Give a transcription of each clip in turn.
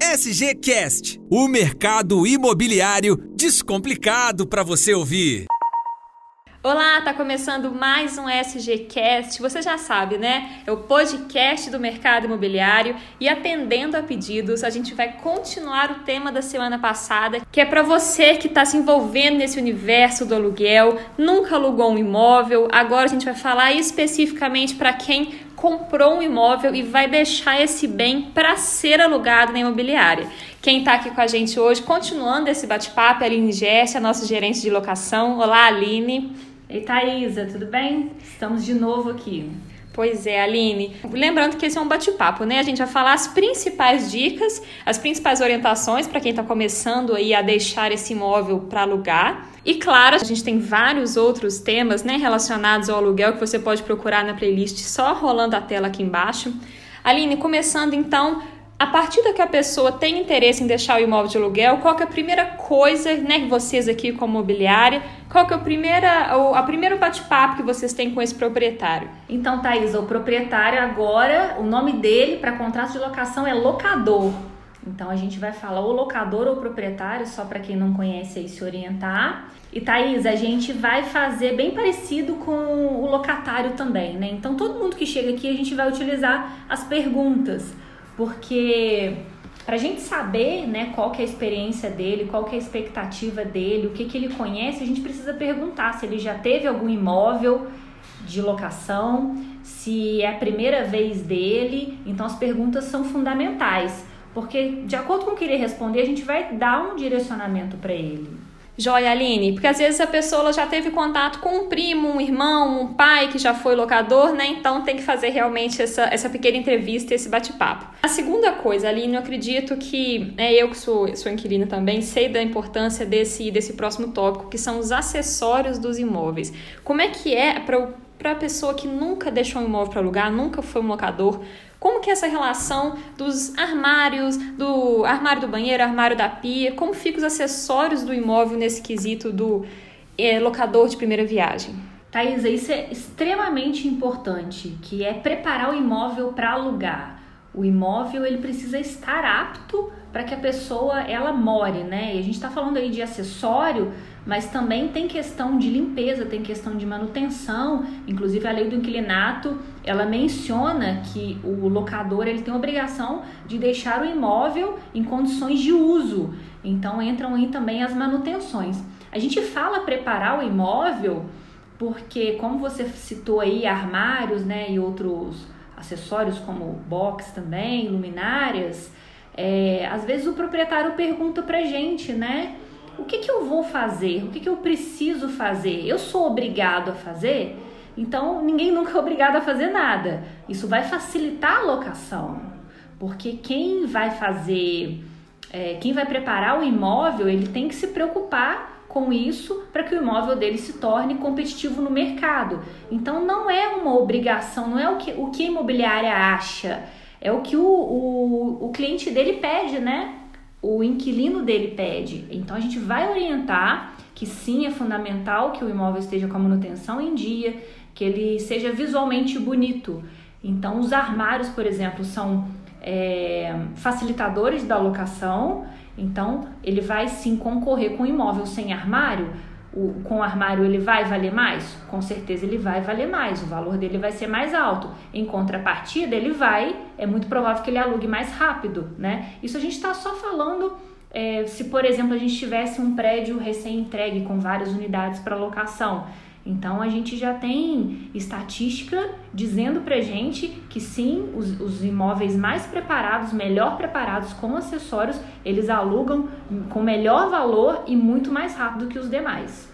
SGCast, o mercado imobiliário descomplicado para você ouvir. Olá, tá começando mais um SGCast. Você já sabe, né? É o podcast do mercado imobiliário e atendendo a pedidos, a gente vai continuar o tema da semana passada, que é para você que está se envolvendo nesse universo do aluguel, nunca alugou um imóvel. Agora a gente vai falar especificamente para quem comprou um imóvel e vai deixar esse bem para ser alugado na imobiliária. Quem está aqui com a gente hoje, continuando esse bate-papo, é a Aline Gersi, a nossa gerente de locação. Olá, Aline. Ei, Thaisa, tudo bem? Estamos de novo aqui. Pois é, Aline. Lembrando que esse é um bate-papo, né? A gente vai falar as principais dicas, as principais orientações para quem está começando aí a deixar esse imóvel para alugar. E claro, a gente tem vários outros temas, né, relacionados ao aluguel que você pode procurar na playlist só rolando a tela aqui embaixo. Aline, começando então a partir da que a pessoa tem interesse em deixar o imóvel de aluguel, qual é a primeira coisa, né, vocês aqui como mobiliária, qual que é a primeira, o a primeiro bate-papo que vocês têm com esse proprietário? Então, Thaís, o proprietário agora, o nome dele para contrato de locação é locador. Então a gente vai falar o locador ou proprietário, só para quem não conhece aí se orientar. E Thaís, a gente vai fazer bem parecido com o locatário também, né? Então todo mundo que chega aqui a gente vai utilizar as perguntas porque para a gente saber né, qual que é a experiência dele, qual que é a expectativa dele, o que, que ele conhece, a gente precisa perguntar se ele já teve algum imóvel de locação, se é a primeira vez dele. Então as perguntas são fundamentais, porque de acordo com o que ele responder, a gente vai dar um direcionamento para ele. Joia, Aline, porque às vezes a pessoa já teve contato com um primo, um irmão, um pai que já foi locador, né? Então tem que fazer realmente essa, essa pequena entrevista esse bate-papo. A segunda coisa, Aline, eu acredito que é, eu que sou, sou inquilina também, sei da importância desse, desse próximo tópico, que são os acessórios dos imóveis. Como é que é para a pessoa que nunca deixou um imóvel para alugar, nunca foi um locador? Como que é essa relação dos armários, do armário do banheiro, armário da pia, como ficam os acessórios do imóvel nesse quesito do é, locador de primeira viagem? Thaisa, isso é extremamente importante, que é preparar o imóvel para alugar. O imóvel ele precisa estar apto para que a pessoa ela more, né? E a gente está falando aí de acessório, mas também tem questão de limpeza, tem questão de manutenção. Inclusive a lei do inquilinato ela menciona que o locador ele tem a obrigação de deixar o imóvel em condições de uso. Então entram aí também as manutenções. A gente fala preparar o imóvel porque como você citou aí armários, né, e outros acessórios como box também, luminárias, é, às vezes o proprietário pergunta pra gente, né? Eu vou fazer? O que, que eu preciso fazer? Eu sou obrigado a fazer? Então, ninguém nunca é obrigado a fazer nada. Isso vai facilitar a locação, porque quem vai fazer, é, quem vai preparar o imóvel, ele tem que se preocupar com isso para que o imóvel dele se torne competitivo no mercado. Então, não é uma obrigação, não é o que, o que a imobiliária acha é o que o, o, o cliente dele pede, né? O inquilino dele pede. Então a gente vai orientar que sim, é fundamental que o imóvel esteja com a manutenção em dia, que ele seja visualmente bonito. Então, os armários, por exemplo, são é, facilitadores da locação. Então, ele vai sim concorrer com o imóvel sem armário o, com o armário ele vai valer mais? Com certeza ele vai valer mais, o valor dele vai ser mais alto. Em contrapartida, ele vai, é muito provável que ele alugue mais rápido, né? Isso a gente está só falando é, se, por exemplo, a gente tivesse um prédio recém-entregue com várias unidades para locação. Então a gente já tem estatística dizendo pra gente que sim, os, os, imóveis mais preparados, melhor preparados com acessórios, eles alugam com melhor valor e muito mais rápido que os demais.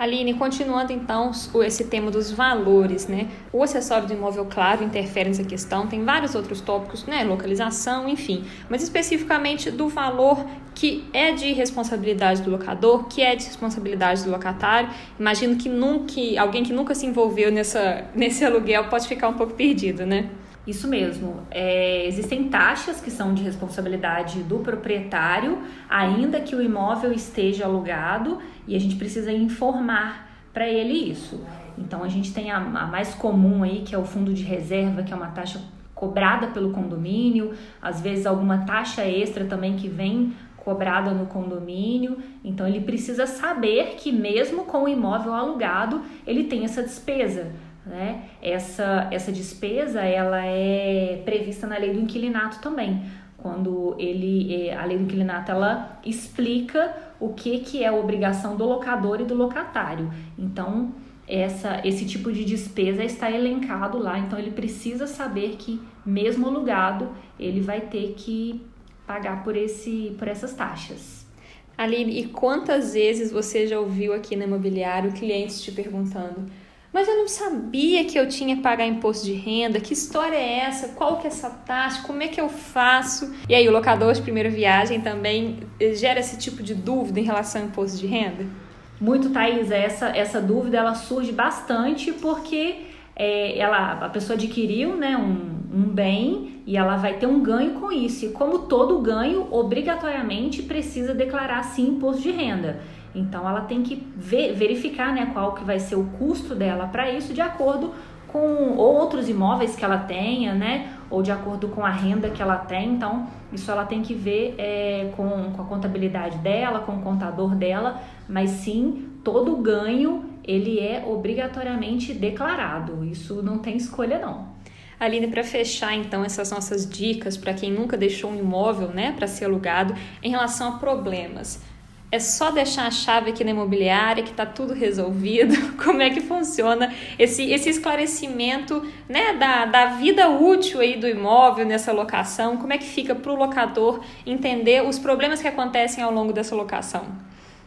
Aline, continuando então esse tema dos valores, né? O acessório do imóvel, claro, interfere nessa questão, tem vários outros tópicos, né? Localização, enfim, mas especificamente do valor que é de responsabilidade do locador, que é de responsabilidade do locatário. Imagino que nunca, alguém que nunca se envolveu nessa, nesse aluguel pode ficar um pouco perdido, né? Isso mesmo. É, existem taxas que são de responsabilidade do proprietário, ainda que o imóvel esteja alugado, e a gente precisa informar para ele isso. Então a gente tem a, a, mais comum aí, que é o fundo de reserva, que é uma taxa cobrada pelo condomínio, às vezes alguma taxa extra também que vem cobrada no condomínio. Então ele precisa saber que mesmo com o imóvel alugado, ele tem essa despesa. Né? Essa, essa despesa ela é prevista na lei do inquilinato também, quando ele é, a lei do inquilinato ela explica o que, que é a obrigação do locador e do locatário. Então essa, esse tipo de despesa está elencado lá, então ele precisa saber que mesmo alugado ele vai ter que pagar por, esse, por essas taxas. Aline, e quantas vezes você já ouviu aqui no imobiliário clientes te perguntando mas eu não sabia que eu tinha que pagar imposto de renda, que história é essa, qual que é essa taxa, como é que eu faço? E aí o locador de primeira viagem também eh, gera esse tipo de dúvida em relação ao imposto de renda? Muito, Thaís, essa, essa dúvida ela surge bastante porque é, ela, a pessoa adquiriu né, um, um bem e ela vai ter um ganho com isso. E como todo ganho, obrigatoriamente precisa declarar sim imposto de renda. Então ela tem que ver, verificar né, qual que vai ser o custo dela para isso de acordo com outros imóveis que ela tenha, né? Ou de acordo com a renda que ela tem. Então, isso ela tem que ver é, com, com a contabilidade dela, com o contador dela, mas sim, todo ganho ele é obrigatoriamente declarado. Isso não tem escolha, não. Aline, para fechar então essas nossas dicas para quem nunca deixou um imóvel, né, para ser alugado, em relação a problemas é só deixar a chave aqui na imobiliária que está tudo resolvido? Como é que funciona esse, esse esclarecimento né, da, da vida útil aí do imóvel nessa locação? Como é que fica para o locador entender os problemas que acontecem ao longo dessa locação?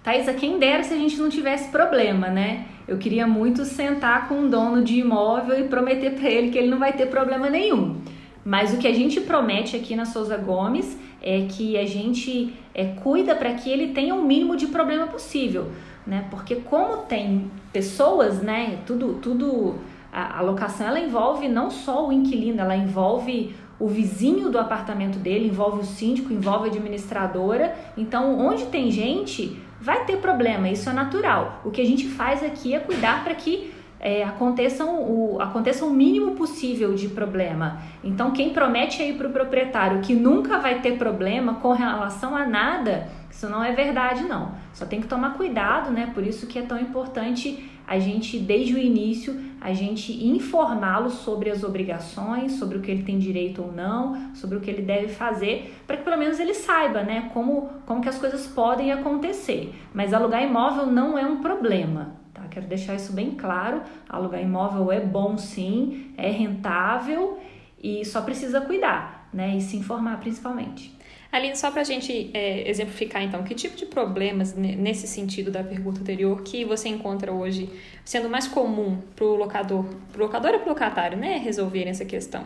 Thaisa, quem dera se a gente não tivesse problema, né? Eu queria muito sentar com um dono de imóvel e prometer para ele que ele não vai ter problema nenhum. Mas o que a gente promete aqui na Souza Gomes é que a gente é, cuida para que ele tenha o mínimo de problema possível, né? Porque como tem pessoas, né? Tudo, tudo a, a locação ela envolve não só o inquilino, ela envolve o vizinho do apartamento dele, envolve o síndico, envolve a administradora. Então, onde tem gente, vai ter problema, isso é natural. O que a gente faz aqui é cuidar para que é, aconteçam o, aconteça o mínimo possível de problema. Então, quem promete aí para o proprietário que nunca vai ter problema com relação a nada, isso não é verdade, não. Só tem que tomar cuidado, né? Por isso que é tão importante a gente, desde o início, a gente informá-lo sobre as obrigações, sobre o que ele tem direito ou não, sobre o que ele deve fazer, para que pelo menos ele saiba, né, como, como que as coisas podem acontecer. Mas alugar imóvel não é um problema, Quero deixar isso bem claro. Alugar imóvel é bom sim, é rentável e só precisa cuidar, né? E se informar principalmente. Aline, só para a gente é, exemplificar então, que tipo de problemas nesse sentido da pergunta anterior que você encontra hoje sendo mais comum para o locador, para o locador ou para o locatário, né, resolverem essa questão?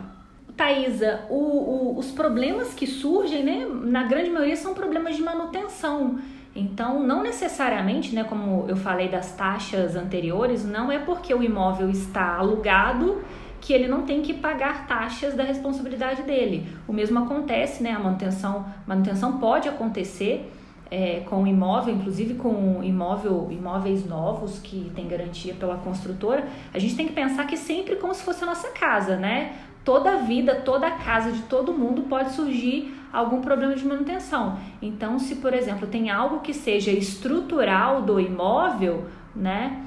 Thaisa, o, o, os problemas que surgem, né, na grande maioria são problemas de manutenção. Então, não necessariamente, né, como eu falei das taxas anteriores, não é porque o imóvel está alugado que ele não tem que pagar taxas da responsabilidade dele. O mesmo acontece, né, a manutenção, manutenção pode acontecer é, com o imóvel, inclusive com imóvel, imóveis novos que tem garantia pela construtora. A gente tem que pensar que sempre como se fosse a nossa casa, né? Toda a vida, toda a casa de todo mundo pode surgir algum problema de manutenção. Então, se por exemplo tem algo que seja estrutural do imóvel, né?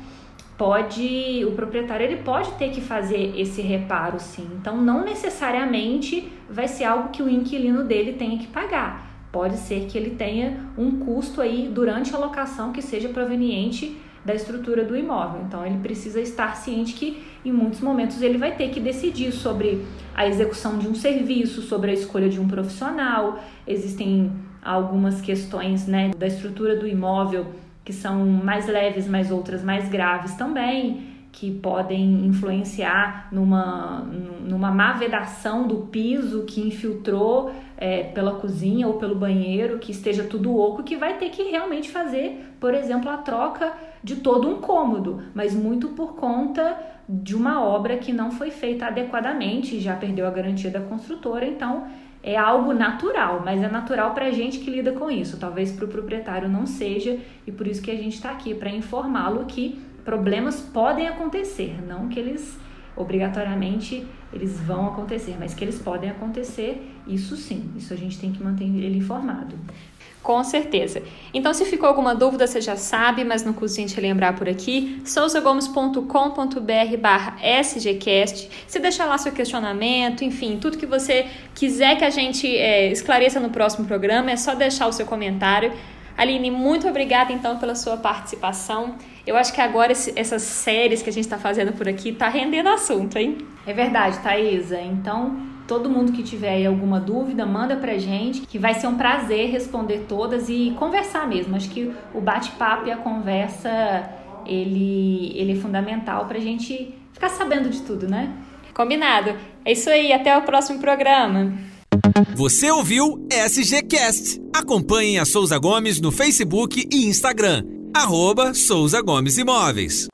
Pode, o proprietário ele pode ter que fazer esse reparo sim. Então, não necessariamente vai ser algo que o inquilino dele tenha que pagar. Pode ser que ele tenha um custo aí durante a locação que seja proveniente da estrutura do imóvel. Então, ele precisa estar ciente que em muitos momentos ele vai ter que decidir sobre a execução de um serviço, sobre a escolha de um profissional. Existem algumas questões né, da estrutura do imóvel que são mais leves, mas outras mais graves também, que podem influenciar numa, numa má vedação do piso que infiltrou é, pela cozinha ou pelo banheiro, que esteja tudo oco, que vai ter que realmente fazer, por exemplo, a troca de todo um cômodo, mas muito por conta de uma obra que não foi feita adequadamente, já perdeu a garantia da construtora, então é algo natural, mas é natural para a gente que lida com isso. Talvez para o proprietário não seja, e por isso que a gente está aqui para informá-lo que problemas podem acontecer, não que eles obrigatoriamente eles vão acontecer, mas que eles podem acontecer, isso sim, isso a gente tem que manter ele informado. Com certeza. Então, se ficou alguma dúvida, você já sabe, mas não custa a gente lembrar por aqui, souzagomes.com.br barra sgcast. Você deixa lá seu questionamento, enfim, tudo que você quiser que a gente é, esclareça no próximo programa, é só deixar o seu comentário. Aline, muito obrigada então pela sua participação. Eu acho que agora esse, essas séries que a gente está fazendo por aqui está rendendo assunto, hein? É verdade, Thaisa. Então, todo mundo que tiver aí alguma dúvida, manda pra gente, que vai ser um prazer responder todas e conversar mesmo. Acho que o bate-papo e a conversa, ele, ele é fundamental pra gente ficar sabendo de tudo, né? Combinado. É isso aí, até o próximo programa. Você ouviu SGCast. Acompanhe a Souza Gomes no Facebook e Instagram. Arroba Souza Gomes Imóveis.